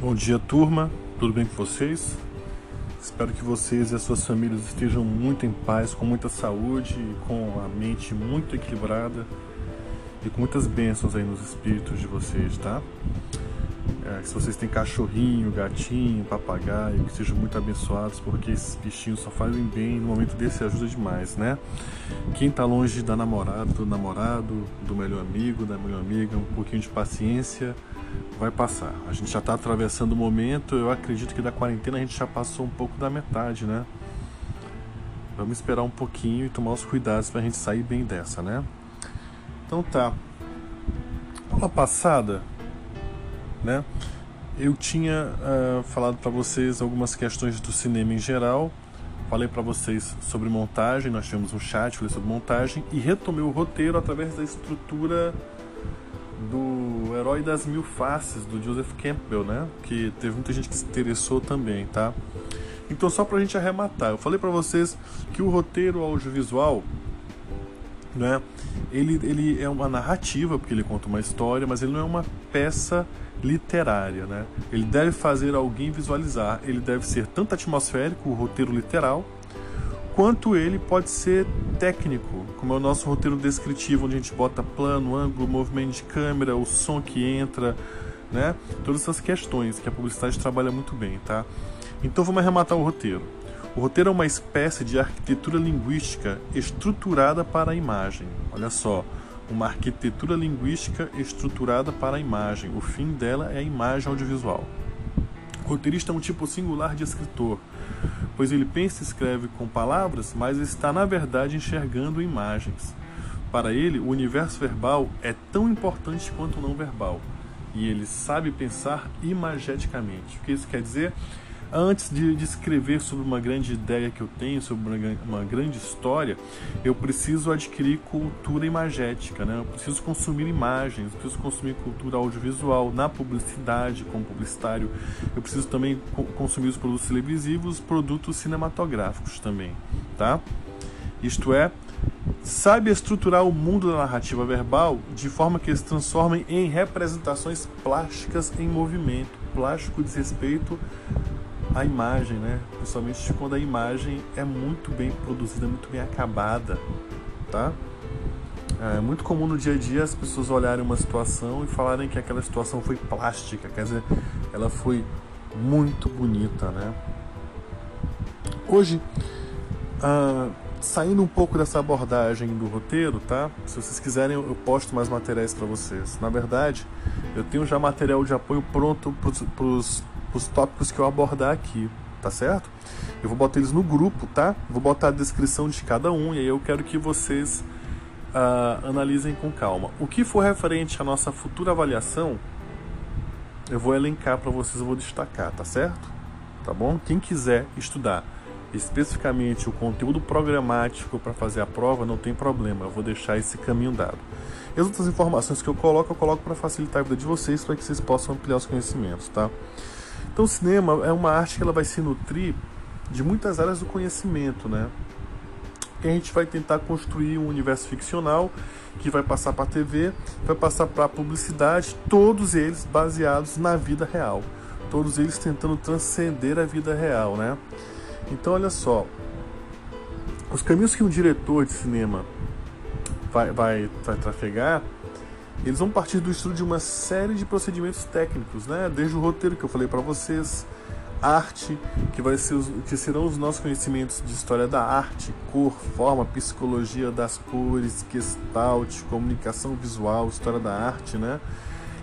Bom dia, turma. Tudo bem com vocês? Espero que vocês e as suas famílias estejam muito em paz, com muita saúde, com a mente muito equilibrada e com muitas bênçãos aí nos espíritos de vocês, tá? É, se vocês têm cachorrinho, gatinho, papagaio, que sejam muito abençoados, porque esses bichinhos só fazem bem no momento desse ajuda demais, né? Quem está longe da namorada, do namorado, do melhor amigo, da melhor amiga, um pouquinho de paciência vai passar. A gente já está atravessando o momento, eu acredito que da quarentena a gente já passou um pouco da metade, né? Vamos esperar um pouquinho e tomar os cuidados para a gente sair bem dessa, né? Então tá. Aula passada, né? Eu tinha uh, falado para vocês algumas questões do cinema em geral. Falei para vocês sobre montagem, nós tivemos um chat, falei sobre montagem e retomei o roteiro através da estrutura do Herói das Mil Faces, do Joseph Campbell, né? Que teve muita gente que se interessou também, tá? Então, só pra gente arrematar, eu falei para vocês que o roteiro audiovisual, né? Ele, ele é uma narrativa, porque ele conta uma história, mas ele não é uma peça literária, né? Ele deve fazer alguém visualizar, ele deve ser tanto atmosférico, o roteiro literal, quanto ele pode ser técnico, como é o nosso roteiro descritivo, onde a gente bota plano, ângulo, movimento de câmera, o som que entra, né? Todas essas questões que a publicidade trabalha muito bem, tá? Então vamos arrematar o roteiro. O roteiro é uma espécie de arquitetura linguística estruturada para a imagem. Olha só, uma arquitetura linguística estruturada para a imagem. O fim dela é a imagem audiovisual. Roteirista é um tipo singular de escritor pois ele pensa e escreve com palavras, mas está na verdade enxergando imagens. Para ele, o universo verbal é tão importante quanto o não verbal, e ele sabe pensar imageticamente. O que isso quer dizer? Antes de, de escrever sobre uma grande ideia que eu tenho, sobre uma, uma, grande história, eu preciso adquirir cultura imagética, né? eu preciso consumir imagens, eu preciso consumir cultura audiovisual na publicidade, como publicitário, eu preciso também consumir os produtos televisivos, produtos cinematográficos também, tá? Isto é, sabe estruturar o mundo da narrativa verbal de forma que eles transformem em representações plásticas em movimento. Plástico diz respeito a imagem, né? Principalmente quando a imagem é muito bem produzida, muito bem acabada, tá? É muito comum no dia a dia as pessoas olharem uma situação e falarem que aquela situação foi plástica, quer dizer, ela foi muito bonita, né? Hoje, ah, saindo um pouco dessa abordagem do roteiro, tá? Se vocês quiserem, eu posto mais materiais para vocês. Na verdade, eu tenho já material de apoio pronto para os os tópicos que eu abordar aqui, tá certo? Eu vou botar eles no grupo, tá? Vou botar a descrição de cada um e aí eu quero que vocês uh, analisem com calma. O que for referente à nossa futura avaliação, eu vou elencar para vocês, eu vou destacar, tá certo? Tá bom? Quem quiser estudar especificamente o conteúdo programático para fazer a prova, não tem problema, eu vou deixar esse caminho dado. E as outras informações que eu coloco, eu coloco para facilitar a vida de vocês, para que vocês possam ampliar os conhecimentos, tá? Então o cinema é uma arte que ela vai se nutrir de muitas áreas do conhecimento, né? Que a gente vai tentar construir um universo ficcional que vai passar para a TV, vai passar para a publicidade, todos eles baseados na vida real, todos eles tentando transcender a vida real, né? Então olha só, os caminhos que um diretor de cinema vai, vai, vai trafegar eles vão partir do estudo de uma série de procedimentos técnicos, né? Desde o roteiro que eu falei para vocês, arte, que vai ser que serão os nossos conhecimentos de história da arte, cor, forma, psicologia das cores, gestalt, comunicação visual, história da arte, né?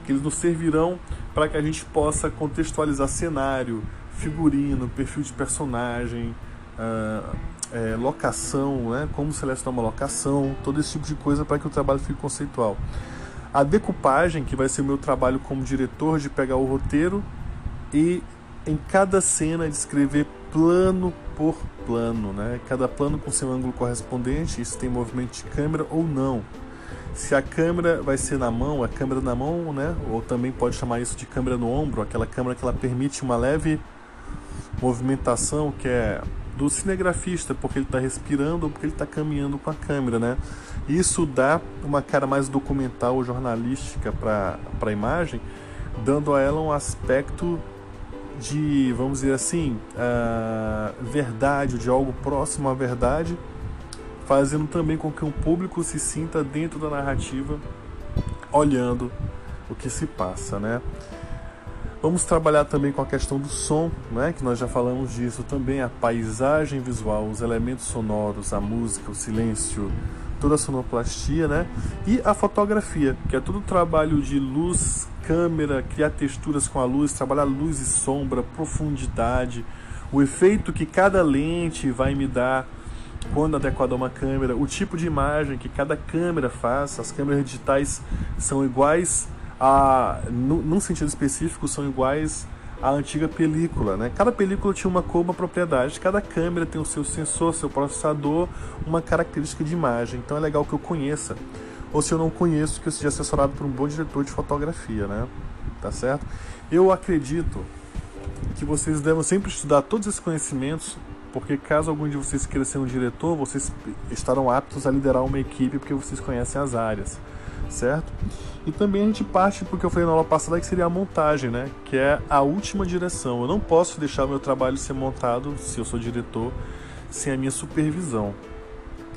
Que eles nos servirão para que a gente possa contextualizar cenário, figurino, perfil de personagem, uh, é, locação, né? Como selecionar uma locação, todo esse tipo de coisa para que o trabalho fique conceitual. A decupagem, que vai ser o meu trabalho como diretor, de pegar o roteiro e em cada cena descrever plano por plano, né? Cada plano com seu ângulo correspondente, se tem movimento de câmera ou não. Se a câmera vai ser na mão, a câmera na mão, né? Ou também pode chamar isso de câmera no ombro, aquela câmera que ela permite uma leve movimentação que é do cinegrafista, porque ele está respirando ou porque ele está caminhando com a câmera, né? Isso dá uma cara mais documental, jornalística para a imagem, dando a ela um aspecto de, vamos dizer assim, verdade, de algo próximo à verdade, fazendo também com que um público se sinta dentro da narrativa, olhando o que se passa, né? Vamos trabalhar também com a questão do som, né? que nós já falamos disso também, a paisagem visual, os elementos sonoros, a música, o silêncio, toda a sonoplastia, né? E a fotografia, que é todo o trabalho de luz, câmera, criar texturas com a luz, trabalhar luz e sombra, profundidade, o efeito que cada lente vai me dar quando adequado a uma câmera, o tipo de imagem que cada câmera faz, as câmeras digitais são iguais a, num sentido específico, são iguais à antiga película. Né? Cada película tinha uma cor, uma propriedade, cada câmera tem o seu sensor, seu processador, uma característica de imagem. Então é legal que eu conheça. Ou se eu não conheço, que eu seja assessorado por um bom diretor de fotografia, né? Tá certo? Eu acredito que vocês devem sempre estudar todos esses conhecimentos, porque caso algum de vocês queira ser um diretor, vocês estarão aptos a liderar uma equipe porque vocês conhecem as áreas certo? E também a gente parte porque eu falei na aula passada que seria a montagem, né? Que é a última direção. Eu não posso deixar meu trabalho ser montado, se eu sou diretor, sem a minha supervisão,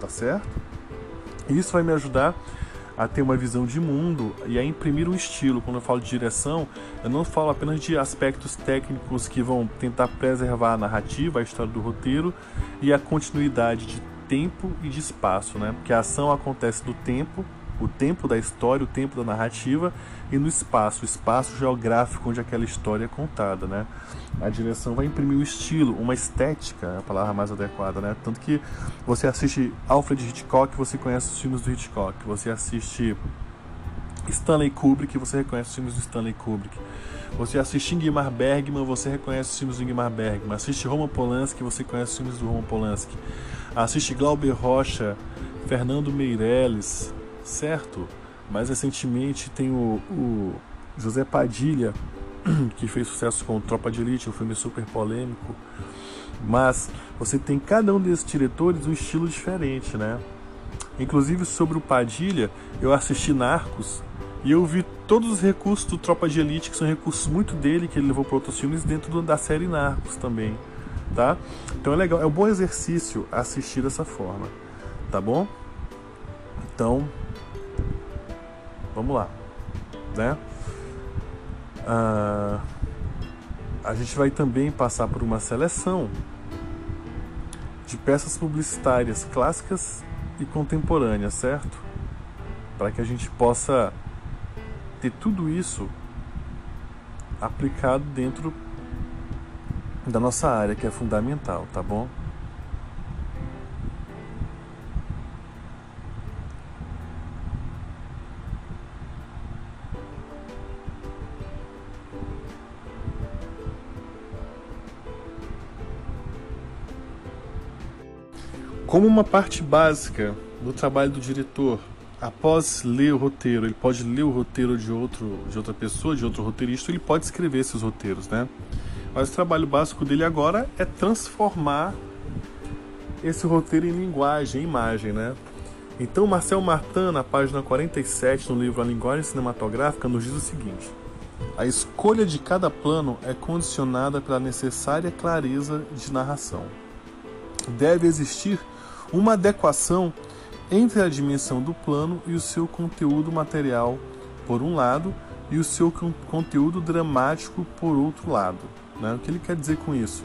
tá certo? Isso vai me ajudar a ter uma visão de mundo e a imprimir um estilo. Quando eu falo de direção, eu não falo apenas de aspectos técnicos que vão tentar preservar a narrativa, a história do roteiro e a continuidade de tempo e de espaço, né? Porque a ação acontece no tempo o tempo da história, o tempo da narrativa e no espaço, o espaço geográfico onde aquela história é contada, né? A direção vai imprimir o estilo, uma estética, é a palavra mais adequada, né? Tanto que você assiste Alfred Hitchcock, você conhece os filmes do Hitchcock, você assiste Stanley Kubrick, você reconhece os filmes do Stanley Kubrick. Você assiste Ingmar Bergman, você reconhece os filmes do Ingmar Bergman. Assiste Roman Polanski, você conhece os filmes do Roman Polanski. Assiste Glauber Rocha, Fernando Meirelles, certo? Mais recentemente tem o, o José Padilha, que fez sucesso com Tropa de Elite, um filme super polêmico. Mas você tem cada um desses diretores um estilo diferente, né? Inclusive sobre o Padilha, eu assisti Narcos e eu vi todos os recursos do Tropa de Elite, que são recursos muito dele, que ele levou para outros filmes, dentro da série Narcos também, tá? Então é legal, é um bom exercício assistir dessa forma, tá bom? Então, Vamos lá, né? Ah, a gente vai também passar por uma seleção de peças publicitárias clássicas e contemporâneas, certo? Para que a gente possa ter tudo isso aplicado dentro da nossa área, que é fundamental, tá bom? Como uma parte básica do trabalho do diretor, após ler o roteiro, ele pode ler o roteiro de, outro, de outra pessoa, de outro roteirista, ele pode escrever esses roteiros, né? Mas o trabalho básico dele agora é transformar esse roteiro em linguagem, em imagem, né? Então, Marcel Martin, na página 47 no livro A Linguagem Cinematográfica, nos diz o seguinte: A escolha de cada plano é condicionada pela necessária clareza de narração. Deve existir uma adequação entre a dimensão do plano e o seu conteúdo material, por um lado, e o seu conteúdo dramático, por outro lado. Né? O que ele quer dizer com isso?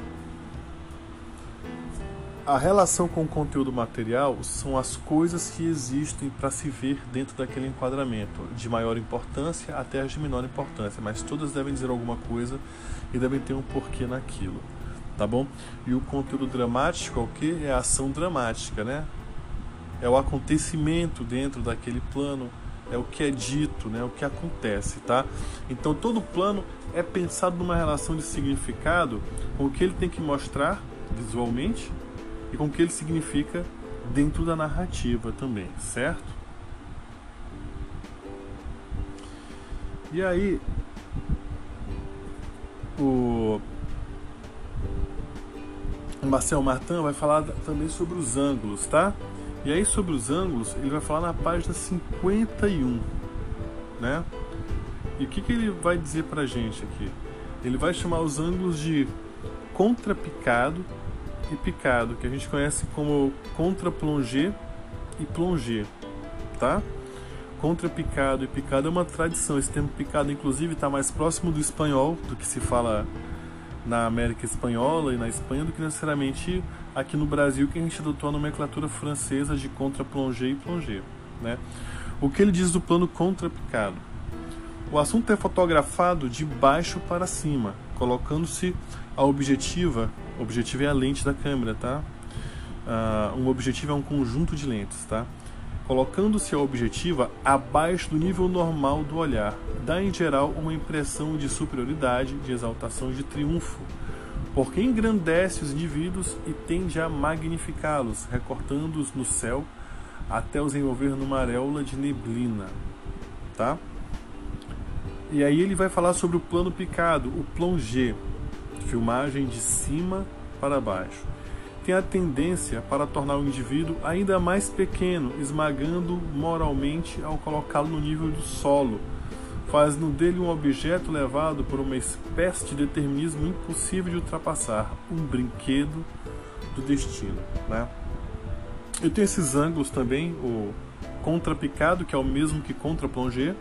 A relação com o conteúdo material são as coisas que existem para se ver dentro daquele enquadramento, de maior importância até as de menor importância, mas todas devem dizer alguma coisa e devem ter um porquê naquilo tá bom? E o conteúdo dramático é o que? É a ação dramática, né? É o acontecimento dentro daquele plano, é o que é dito, né? O que acontece, tá? Então todo plano é pensado numa relação de significado com o que ele tem que mostrar visualmente e com o que ele significa dentro da narrativa também, certo? E aí, o o Marcel Martin vai falar também sobre os ângulos, tá? E aí sobre os ângulos, ele vai falar na página 51, né? E o que, que ele vai dizer pra gente aqui? ele vai chamar os ângulos de contrapicado e picado, que a gente conhece como contra-plongé e plongé, tá? Contra-picado e picado é uma tradição. Esse termo picado, inclusive, está mais próximo do espanhol, do que se fala na América Espanhola e na Espanha, do que necessariamente aqui no Brasil, que a gente adotou a nomenclatura francesa de contra-plongé e plongé, né? O que ele diz do plano contra-picado? O assunto é fotografado de baixo para cima, colocando-se a objetiva, objetivo é a lente da câmera, tá? Uh, um objetivo é um conjunto de lentes, tá? Colocando-se a objetiva abaixo do nível normal do olhar, dá em geral uma impressão de superioridade, de exaltação, de triunfo, porque engrandece os indivíduos e tende a magnificá-los, recortando-os no céu até os envolver numa areola de neblina, tá? E aí ele vai falar sobre o plano picado, o plongé, filmagem de cima para baixo. Tem a tendência para tornar o indivíduo ainda mais pequeno, esmagando moralmente ao colocá-lo no nível do solo, fazendo dele um objeto levado por uma espécie de determinismo impossível de ultrapassar, um brinquedo do destino. Né? Eu tenho esses ângulos também, o contrapicado, que é o mesmo que contra-plongé,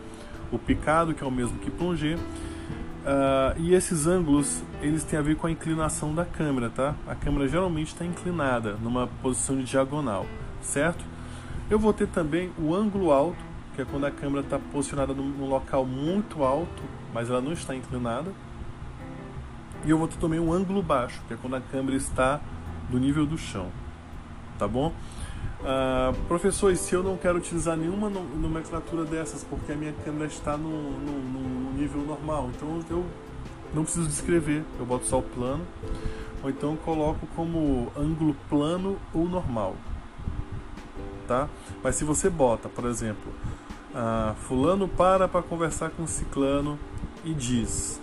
o picado, que é o mesmo que plongé, Uh, e esses ângulos eles têm a ver com a inclinação da câmera, tá? A câmera geralmente está inclinada numa posição de diagonal, certo? Eu vou ter também o ângulo alto, que é quando a câmera está posicionada num, local muito alto, mas ela não está inclinada. E eu vou ter também um ângulo baixo, que é quando a câmera está do nível do chão, tá bom? Uh, professor, e se eu não quero utilizar nenhuma nomenclatura dessas, porque a minha câmera está no, no, no, nível normal, então eu não preciso descrever, eu boto só o plano, ou então coloco como ângulo plano ou normal, tá? Mas se você bota, por exemplo, uh, fulano para para conversar com ciclano e diz,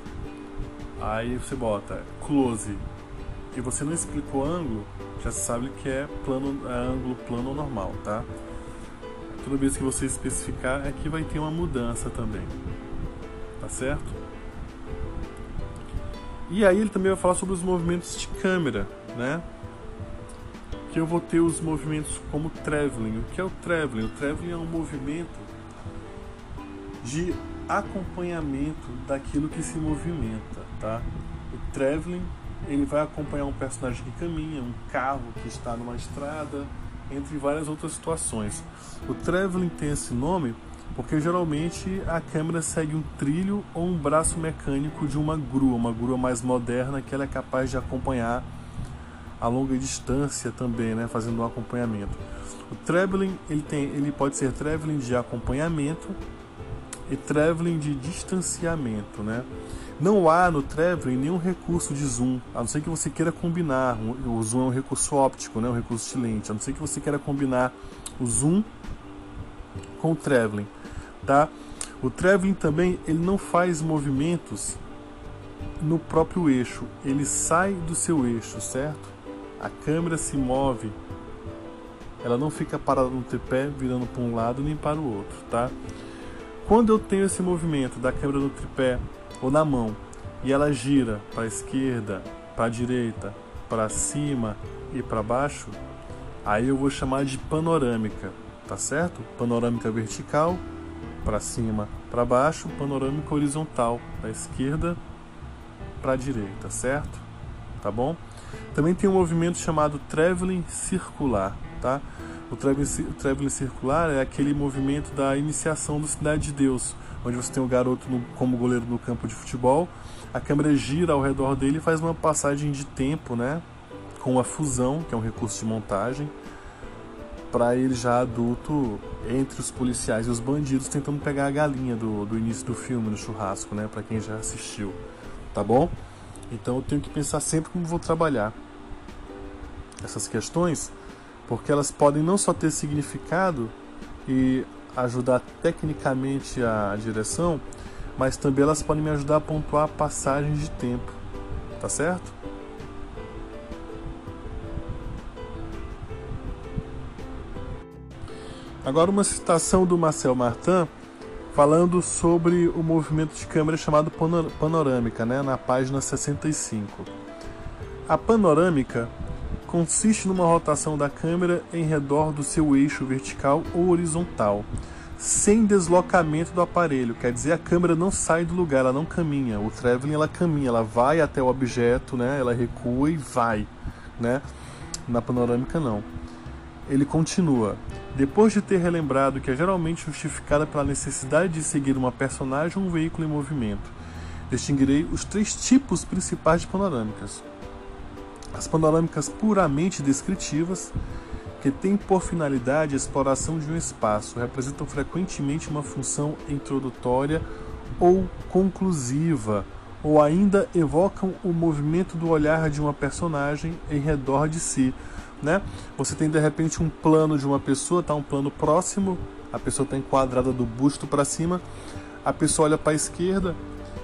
aí você bota close, e você não explicou ângulo, já sabe que é plano, é ângulo plano ou normal, tá? Toda vez que você especificar, é vai ter uma mudança também, tá certo? E aí ele também vai falar sobre os movimentos de câmera, né? Que eu vou ter os movimentos como traveling. O que é o traveling? O traveling é um movimento de acompanhamento daquilo que se movimenta, tá? O traveling ele vai acompanhar um personagem que caminha, um carro que está numa estrada, entre várias outras situações. O traveling tem esse nome porque geralmente a câmera segue um trilho ou um braço mecânico de uma grua, uma grua mais moderna que ela é capaz de acompanhar a longa distância também, né, fazendo um acompanhamento. O traveling ele tem, ele pode ser traveling de acompanhamento e traveling de distanciamento, né? Não há no traveling nenhum recurso de zoom, a não ser que você queira combinar. O zoom é um recurso óptico, né? um recurso de lente, a não ser que você queira combinar o zoom com o traveling. Tá? O traveling também ele não faz movimentos no próprio eixo, ele sai do seu eixo, certo? A câmera se move, ela não fica parada no tripé virando para um lado nem para o outro, tá? Quando eu tenho esse movimento da câmera no tripé ou na mão e ela gira para a esquerda, para a direita, para cima e para baixo, aí eu vou chamar de panorâmica, tá certo? Panorâmica vertical, para cima, para baixo, panorâmica horizontal, da esquerda para a direita, certo? Tá bom? Também tem um movimento chamado traveling circular, tá? O traveling, circular é aquele movimento da iniciação do Cidade de Deus, onde você tem o garoto no, como goleiro no campo de futebol, a câmera gira ao redor dele e faz uma passagem de tempo, né? Com a fusão, que é um recurso de montagem, para ele já adulto entre os policiais e os bandidos tentando pegar a galinha do, do início do filme no churrasco, né? Para quem já assistiu, tá bom? Então eu tenho que pensar sempre como vou trabalhar essas questões, porque elas podem não só ter significado e ajudar tecnicamente a direção, mas também elas podem me ajudar a pontuar passagens de tempo, tá certo? Agora uma citação do Marcel Martin falando sobre o movimento de câmera chamado panorâmica, né, na página 65. A panorâmica consiste numa rotação da câmera em redor do seu eixo vertical ou horizontal, sem deslocamento do aparelho. Quer dizer, a câmera não sai do lugar, ela não caminha. O traveling ela caminha, ela vai até o objeto, né? Ela recua e vai, né? Na panorâmica não. Ele continua. Depois de ter relembrado que é geralmente justificada pela necessidade de seguir uma personagem ou um veículo em movimento, distinguirei os três tipos principais de panorâmicas as panorâmicas puramente descritivas, que têm por finalidade a exploração de um espaço, representam frequentemente uma função introdutória ou conclusiva, ou ainda evocam o movimento do olhar de uma personagem em redor de si. Né? Você tem de repente um plano de uma pessoa, tá um plano próximo, a pessoa está enquadrada do busto para cima, a pessoa olha para a esquerda,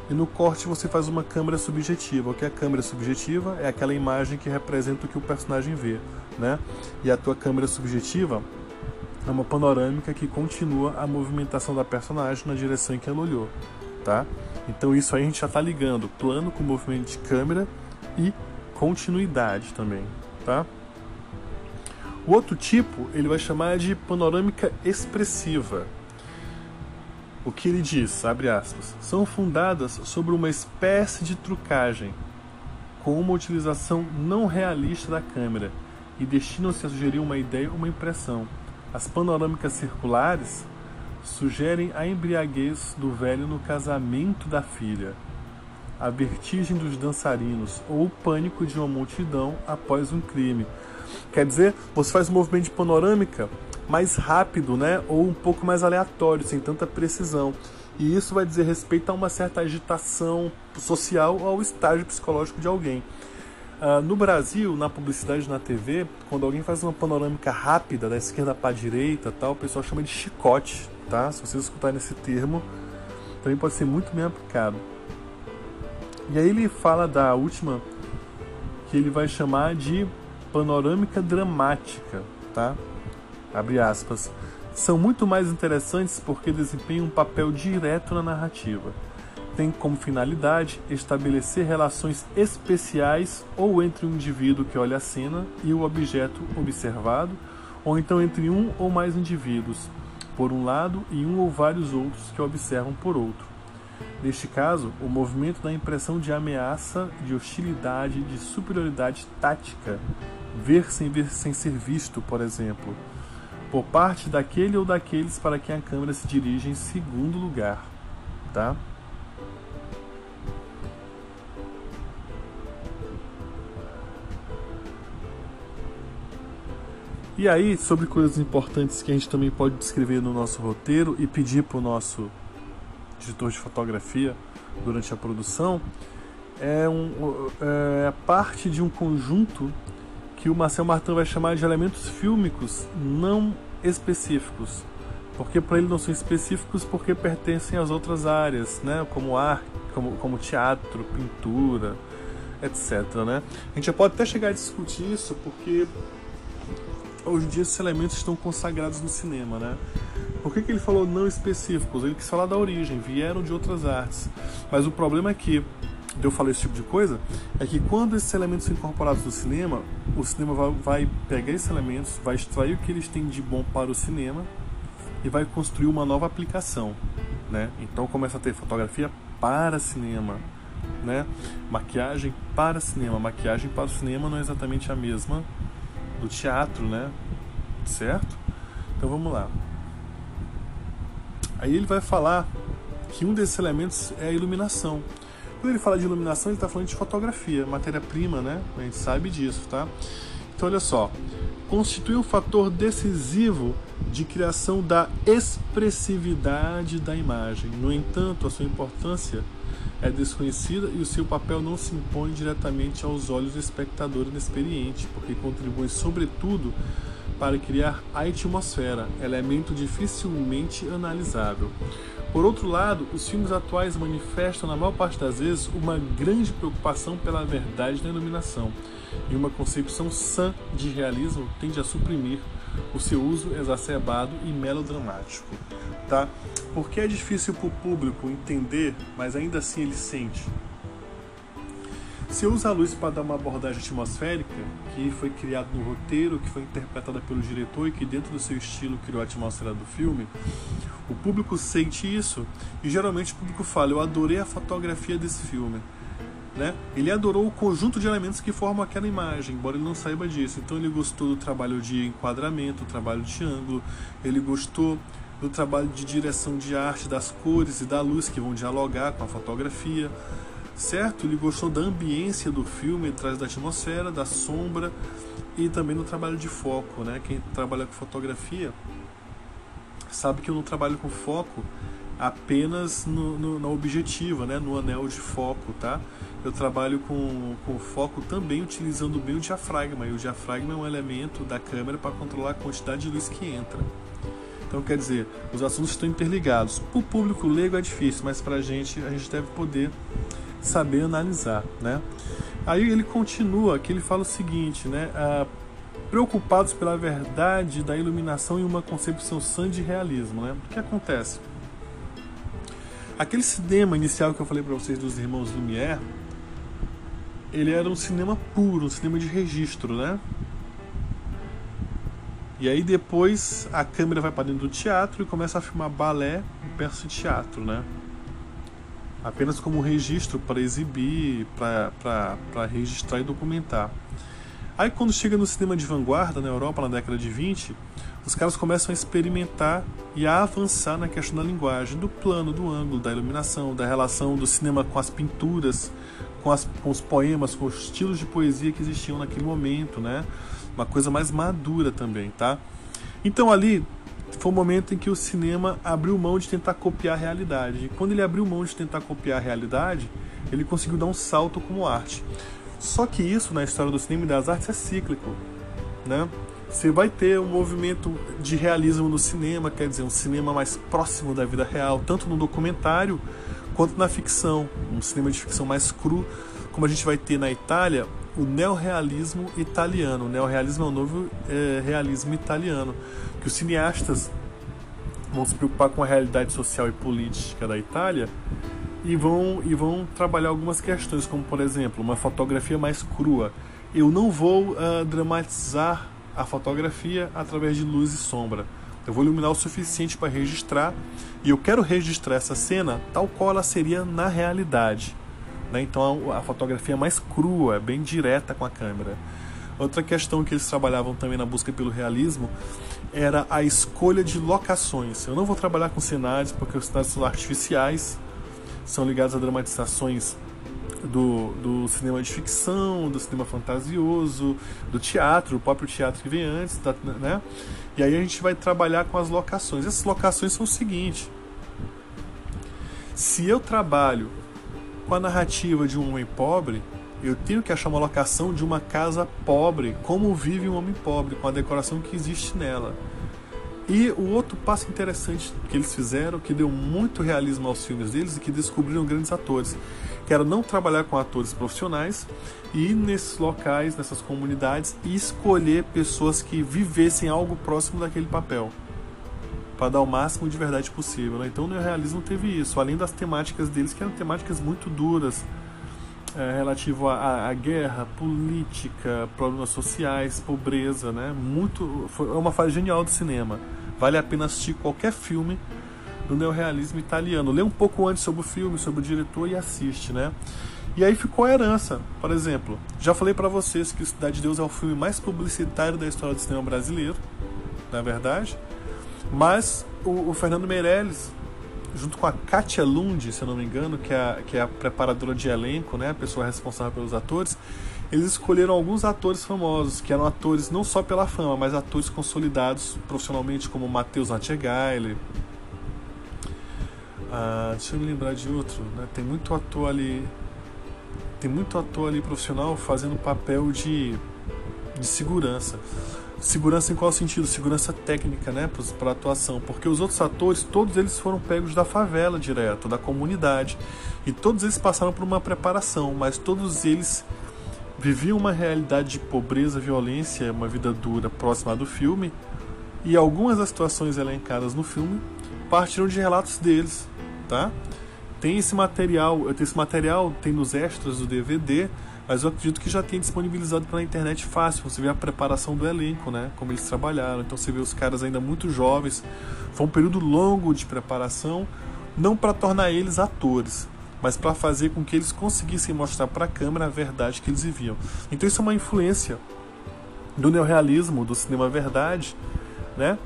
e no corte você faz uma câmera subjetiva. O que é a câmera subjetiva? É aquela imagem que representa o que o personagem vê, né? E a tua câmera subjetiva é uma panorâmica que continua a movimentação da personagem na direção em que ela olhou, tá? Então isso aí a gente já está ligando plano com movimento de câmera e continuidade também, tá? O outro tipo ele vai chamar de panorâmica expressiva o que ele diz, abre aspas, são fundadas sobre uma espécie de trucagem, com uma utilização não realista da câmera, e destinam-se a sugerir uma ideia ou uma impressão. As panorâmicas circulares sugerem a embriaguez do velho no casamento da filha, a vertigem dos dançarinos ou o pânico de uma multidão após um crime. Quer dizer, você faz um movimento de panorâmica mais rápido, né? Ou um pouco mais aleatório, sem tanta precisão. E isso vai dizer respeito a uma certa agitação social ao estágio psicológico de alguém. Uh, no Brasil, na publicidade na TV, quando alguém faz uma panorâmica rápida da esquerda para a direita, tal, o pessoal chama de chicote, tá? Se vocês escutarem esse termo, também pode ser muito bem aplicado. E aí ele fala da última, que ele vai chamar de panorâmica dramática, tá? Abre aspas, são muito mais interessantes porque desempenham um papel direto na narrativa. Tem como finalidade estabelecer relações especiais ou entre o indivíduo que olha a cena e o objeto observado, ou então entre um ou mais indivíduos, por um lado, e um ou vários outros que observam por outro. Neste caso, o movimento dá a impressão de ameaça, de hostilidade, de superioridade tática, ver sem ver sem ser visto, por exemplo por parte daquele ou daqueles para quem a câmera se dirige em segundo lugar, tá? E aí, sobre coisas importantes que a gente também pode descrever no nosso roteiro e pedir para o nosso editor de fotografia durante a produção, é, um, é parte de um conjunto que o Marcel Martin vai chamar de elementos fílmicos não específicos. Porque para ele não são específicos porque pertencem às outras áreas, né? como arte, como, como teatro, pintura, etc. Né? A gente já pode até chegar a discutir isso porque hoje em dia esses elementos estão consagrados no cinema. Né? Por que, que ele falou não específicos? Ele quis falar da origem, vieram de outras artes. Mas o problema é que de eu falar esse tipo de coisa é que quando esses elementos são incorporados no cinema, o cinema vai, vai pegar esses elementos, vai extrair o que eles têm de bom para o cinema e vai construir uma nova aplicação, né? Então começa a ter fotografia para cinema, né? Maquiagem para cinema, maquiagem para o cinema não é exatamente a mesma do teatro, né? Certo? Então vamos lá. Aí ele vai falar que um desses elementos é a iluminação. Quando ele fala de iluminação, ele está falando de fotografia, matéria-prima, né? A gente sabe disso, tá? Então, olha só. Constitui um fator decisivo de criação da expressividade da imagem. No entanto, a sua importância é desconhecida e o seu papel não se impõe diretamente aos olhos do espectador inexperiente, porque contribui, sobretudo, para criar a atmosfera, elemento dificilmente analisável. Por outro lado, os filmes atuais manifestam, na maior parte das vezes, uma grande preocupação pela verdade na iluminação, e uma concepção sã de realismo tende a suprimir o seu uso exacerbado e melodramático. Tá? Por que é difícil para o público entender, mas ainda assim ele sente? Se usa a luz para dar uma abordagem atmosférica, que foi criado no roteiro, que foi interpretada pelo diretor e que dentro do seu estilo criou a atmosfera do filme, o público sente isso e geralmente o público fala: Eu adorei a fotografia desse filme. Né? Ele adorou o conjunto de elementos que formam aquela imagem, embora ele não saiba disso. Então ele gostou do trabalho de enquadramento, do trabalho de ângulo, ele gostou do trabalho de direção de arte, das cores e da luz que vão dialogar com a fotografia, certo? Ele gostou da ambiência do filme, atrás da atmosfera, da sombra e também do trabalho de foco, né? Quem trabalha com fotografia sabe que eu não trabalho com foco apenas no, no, na objetiva, né? no anel de foco, tá? Eu trabalho com, com foco também utilizando bem o diafragma, e o diafragma é um elemento da câmera para controlar a quantidade de luz que entra. Então, quer dizer, os assuntos estão interligados. Para o público leigo é difícil, mas para a gente, a gente deve poder saber analisar, né? Aí ele continua, que ele fala o seguinte, né? Ah, preocupados pela verdade da iluminação e uma concepção sã de realismo, né? O que acontece? Aquele cinema inicial que eu falei para vocês dos irmãos Lumière, ele era um cinema puro, um cinema de registro, né? E aí depois a câmera vai para dentro do teatro e começa a filmar balé e peça de teatro, né? Apenas como registro para exibir, para registrar e documentar. Aí quando chega no cinema de vanguarda na Europa na década de 20, os caras começam a experimentar e a avançar na questão da linguagem, do plano, do ângulo, da iluminação, da relação do cinema com as pinturas, com, as, com os poemas, com os estilos de poesia que existiam naquele momento, né? Uma coisa mais madura também, tá? Então ali foi o momento em que o cinema abriu mão de tentar copiar a realidade. E quando ele abriu mão de tentar copiar a realidade, ele conseguiu dar um salto como arte. Só que isso na história do cinema e das artes é cíclico, né? Você vai ter um movimento de realismo no cinema, quer dizer, um cinema mais próximo da vida real, tanto no documentário quanto na ficção, um cinema de ficção mais cru, como a gente vai ter na Itália o neorrealismo italiano. O neorrealismo é o novo é, realismo italiano, que os cineastas vão se preocupar com a realidade social e política da Itália e vão, e vão trabalhar algumas questões, como por exemplo, uma fotografia mais crua. Eu não vou uh, dramatizar a fotografia através de luz e sombra. Eu vou iluminar o suficiente para registrar e eu quero registrar essa cena tal qual ela seria na realidade. Né? Então a, fotografia é mais crua, bem direta com a câmera. Outra questão que eles trabalhavam também na busca pelo realismo era a escolha de locações. Eu não vou trabalhar com cenários porque os cenários são artificiais, são ligados a dramatizações do, do cinema de ficção, do cinema fantasioso, do teatro, o próprio teatro que vem antes, tá, né? E aí a gente vai trabalhar com as locações. Essas locações são o seguinte: se eu trabalho com a narrativa de um homem pobre, eu tenho que achar uma locação de uma casa pobre, como vive um homem pobre, com a decoração que existe nela. E o outro passo interessante que eles fizeram, que deu muito realismo aos filmes deles e que descobriram grandes atores, que era não trabalhar com atores profissionais e ir nesses locais, nessas comunidades e escolher pessoas que vivessem algo próximo daquele papel para dar o máximo de verdade possível. Né? Então o neorrealismo teve isso, além das temáticas deles que eram temáticas muito duras, é, relativo à, guerra, política, problemas sociais, pobreza, né? Muito, foi uma fase genial do cinema. Vale a pena assistir qualquer filme do neorrealismo italiano. Lê um pouco antes sobre o filme, sobre o diretor e assiste, né? E aí ficou a herança. Por exemplo, já falei para vocês que Cidade de Deus é o filme mais publicitário da história do cinema brasileiro, na é verdade. Mas o, o Fernando Meirelles junto com a Katia Lund, se eu não me engano, que é, a, que é a preparadora de elenco, né, a pessoa responsável pelos atores, eles escolheram alguns atores famosos, que eram atores não só pela fama, mas atores consolidados profissionalmente, como Matheus Natchegaile. Ah, deixa eu me lembrar de outro, né? Tem muito ator ali, tem muito ator ali profissional fazendo papel de, de segurança. Segurança em qual sentido? Segurança técnica, né, para atuação, porque os outros atores, todos eles foram pegos da favela direto, da comunidade, e todos eles passaram por uma preparação, mas todos eles viviam uma realidade de pobreza, violência, uma vida dura próxima do filme, e algumas das situações elencadas no filme partiram de relatos deles, tá? Tem esse material, esse material tem nos extras do DVD, mas eu acredito que já tem disponibilizado pela internet fácil. Você vê a preparação do elenco, né? Como eles trabalharam. Então você vê os caras ainda muito jovens. Foi um período longo de preparação, não para tornar eles atores, mas para fazer com que eles conseguissem mostrar para a câmera a verdade que eles viviam. Então isso é uma influência do neorrealismo, do cinema verdade, né?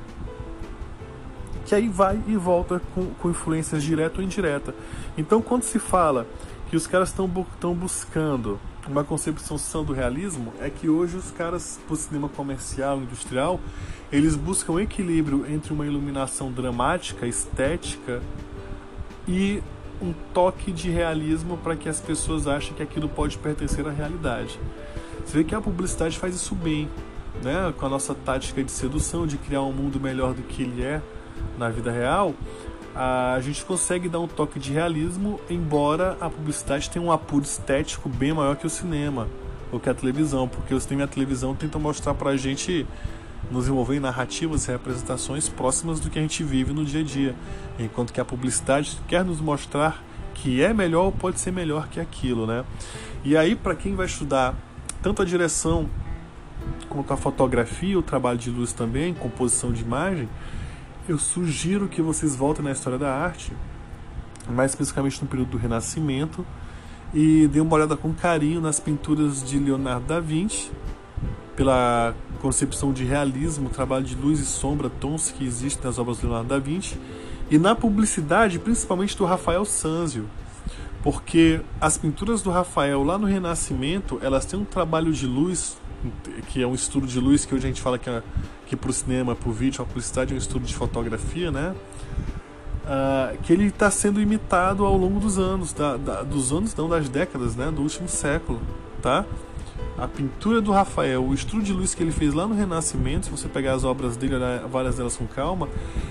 Que aí vai e volta com, com influências direta ou indireta. Então quando se fala que os caras estão buscando uma concepção do realismo é que hoje os caras do cinema comercial, industrial, eles buscam equilíbrio entre uma iluminação dramática, estética e um toque de realismo para que as pessoas achem que aquilo pode pertencer à realidade. Você vê que a publicidade faz isso bem, né? com a nossa tática de sedução, de criar um mundo melhor do que ele é na vida real a gente consegue dar um toque de realismo, embora a publicidade tenha um apuro estético bem maior que o cinema ou que a televisão, porque o cinema e a televisão tentam mostrar para a gente nos envolver em narrativas e representações próximas do que a gente vive no dia a dia, enquanto que a publicidade quer nos mostrar que é melhor ou pode ser melhor que aquilo, né? E aí para quem vai estudar tanto a direção quanto a fotografia, o trabalho de luz também, composição de imagem, eu sugiro que vocês voltem na história da arte, mais especificamente no período do Renascimento, e dêem uma olhada com carinho nas pinturas de Leonardo da Vinci, pela concepção de realismo, trabalho de luz e sombra, tons que existem nas obras de Leonardo da Vinci, e na publicidade, principalmente do Rafael Sanzio, porque as pinturas do Rafael lá no Renascimento, elas têm um trabalho de luz, que é um estudo de luz que hoje a gente fala que é que para o cinema, para o vídeo, a publicidade é um estudo de fotografia, né? Uh, que ele está sendo imitado ao longo dos anos, da, da, dos anos não das décadas, né? Do último século, tá? A pintura do Rafael, o estudo de luz que ele fez lá no Renascimento, se você pegar as obras dele, várias delas com calma,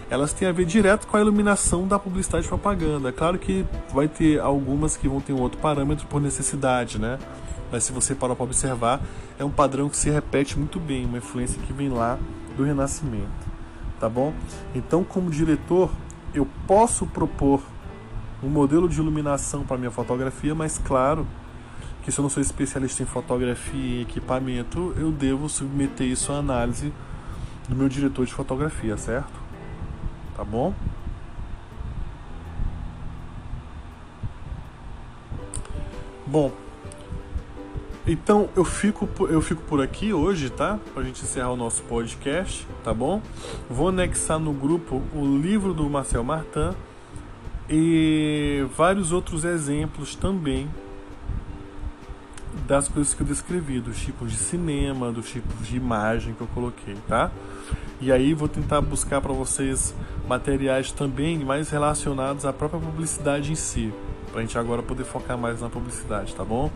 elas têm a ver direto com a iluminação da publicidade e propaganda. Claro que vai ter algumas que vão ter um outro parâmetro por necessidade, né? Mas se você parar para observar, é um padrão que se repete muito bem, uma influência que vem lá do Renascimento, tá bom? Então, como diretor, eu posso propor um modelo de iluminação para minha fotografia, mas claro que se eu não sou especialista em fotografia e equipamento, eu devo submeter isso à análise do meu diretor de fotografia, certo? Tá bom? Bom, então eu fico, eu fico por aqui hoje, tá? Pra gente encerrar o nosso podcast, tá bom? Vou anexar no grupo o livro do Marcel Martin e vários outros exemplos também das coisas que eu descrevi, dos tipos de cinema, dos tipos de imagem que eu coloquei, tá? E aí vou tentar buscar para vocês materiais também mais relacionados à própria publicidade em si, pra gente agora poder focar mais na publicidade, tá bom?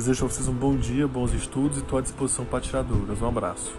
Desejo a vocês um bom dia, bons estudos e estou à disposição para tirar dúvidas. Um abraço.